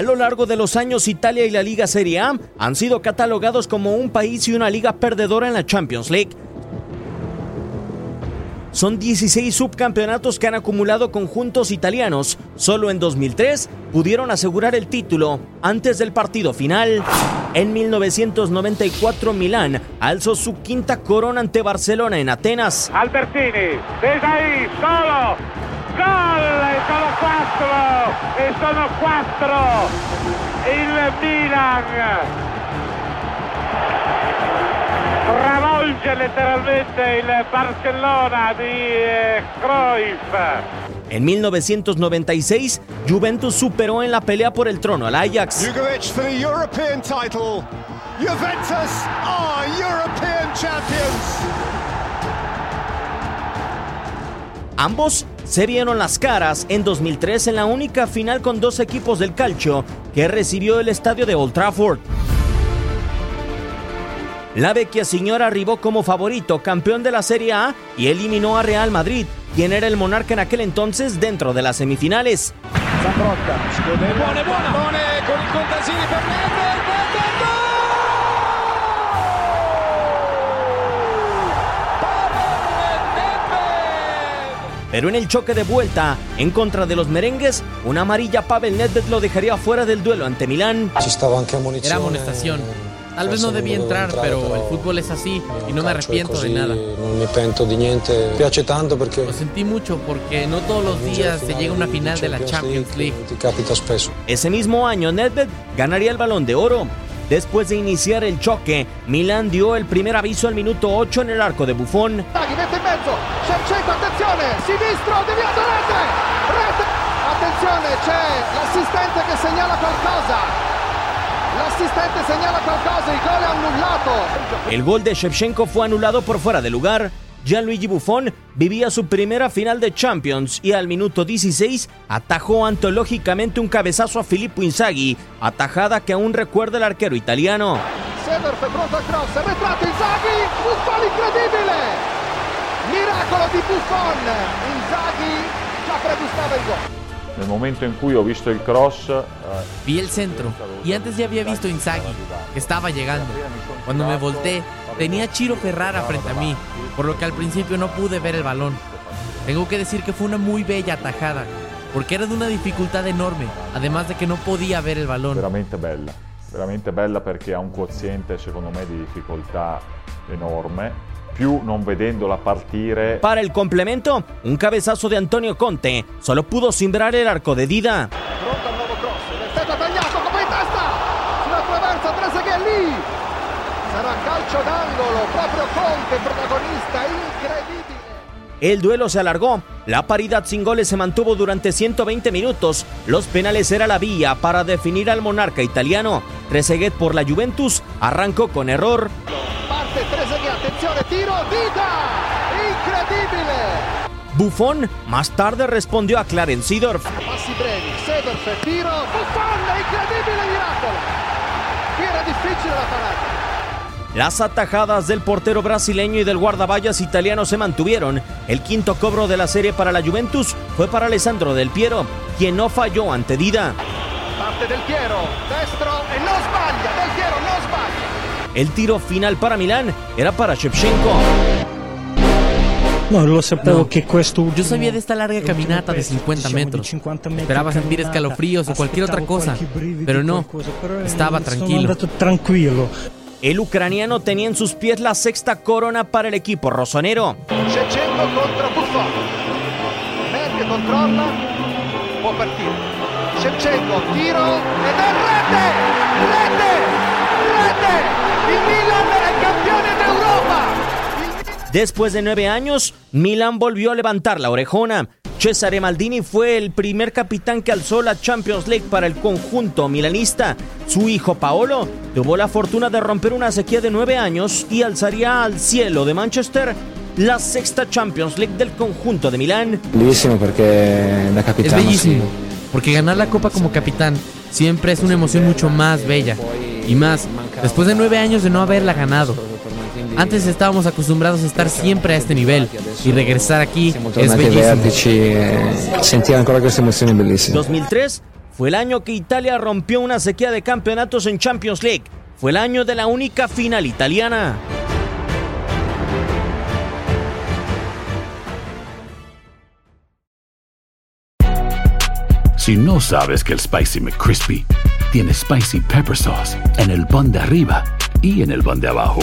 A lo largo de los años, Italia y la Liga Serie A han sido catalogados como un país y una liga perdedora en la Champions League. Son 16 subcampeonatos que han acumulado conjuntos italianos. Solo en 2003 pudieron asegurar el título antes del partido final. En 1994 Milán alzó su quinta corona ante Barcelona en Atenas. Albertini, desde ahí, solo, gol, e sono quattro, e sono quattro, il Milan travolge letteralmente il Barcellona di eh, Cruyff. En 1996, Juventus superó en la pelea por el trono al Ajax. Jugovic for the European title. Juventus are European champions. Ambos se vieron las caras en 2003 en la única final con dos equipos del calcio que recibió el estadio de Old Trafford. La vecchia señora arribó como favorito, campeón de la Serie A, y eliminó a Real Madrid, quien era el monarca en aquel entonces dentro de las semifinales. Buone, Pero en el choque de vuelta, en contra de los merengues, una amarilla Pavel Nedved lo dejaría fuera del duelo ante Milán. Era amonestación. Tal vez no debía entrar, pero el fútbol es así y no me arrepiento de nada. Lo sentí mucho porque no todos los días se llega a una final de la Champions League. Ese mismo año, Nedved ganaría el balón de oro. Después de iniciar el choque, Milán dio el primer aviso al minuto 8 en el arco de Buffon. El gol de Shevchenko fue anulado por fuera de lugar. Gianluigi Buffon vivía su primera final de Champions y al minuto 16 atajó antológicamente un cabezazo a Filippo Inzaghi, atajada que aún recuerda el arquero italiano. Gol. Nel momento visto il cross, eh, Vi el centro y antes ya había visto Inzaghi, que estaba llegando. Cuando me volteé, tenía a Chiro Ferrara frente a mí, por lo que al principio no pude ver el balón. Tengo que decir que fue una muy bella atajada, porque era de una dificultad enorme, además de que no podía ver el balón. veramente bella, veramente bella perché ha un quoziente secondo me di difficoltà enorme, più non vedendola partire. Para el complemento, un cabezazo de Antonio Conte solo pudo simbrar el arco de Dida. Calcio d'angolo, proprio Conte, protagonista incredibile! El duelo se alargó, la paridad sin goles se mantuvo durante 120 minutos, los penales era la vía para definir al monarca italiano. Trezeguet por la Juventus arrancó con error. Parte Trezeguet, attenzione, tiro, Dida! Incredibile! Buffon más tarde respondió a Clarence Seedorf. Passi brevi, Seedorf, tiro, Buffon, incredibile miracolo! Era difficile la parata. Las atajadas del portero brasileño y del guardaballas italiano se mantuvieron. El quinto cobro de la serie para la Juventus fue para Alessandro Del Piero, quien no falló ante Dida. Parte Del Piero, destro Del Piero. El tiro final para Milán era para Shevchenko. No, lo No. questo Yo sabía de esta larga caminata de 50 metros. Esperaba sentir escalofríos o cualquier otra cosa, pero no, estaba tranquilo. El ucraniano tenía en sus pies la sexta corona para el equipo rosonero. Shevchenko contro Buffon. Merck controlla, può partire. Shevchenko, tiro ed è rete! Rete! Rete! Il Milan è campione d'Europa! Después de nueve años, Milan volvió a levantar la orejona. Cesare Maldini fue el primer capitán que alzó la Champions League para el conjunto milanista. Su hijo Paolo tuvo la fortuna de romper una sequía de nueve años y alzaría al cielo de Manchester la sexta Champions League del conjunto de Milán. Bellissimo perché da Es capitano bellísimo, porque ganar la copa como capitán siempre es una emoción mucho más bella. Y más, después de nueve años de no haberla ganado. Antes estábamos acostumbrados a estar siempre a este nivel y regresar aquí es bellísimo. vertici e sentire ancora queste emozioni bellissime. 2003 fue el año que Italia rompió una sequía de campeonatos en Champions League. Fue el año de la única final italiana. Si no sabes que el Spicy McCrispy tiene Spicy Pepper Sauce en el pan de arriba y en el pan de abajo,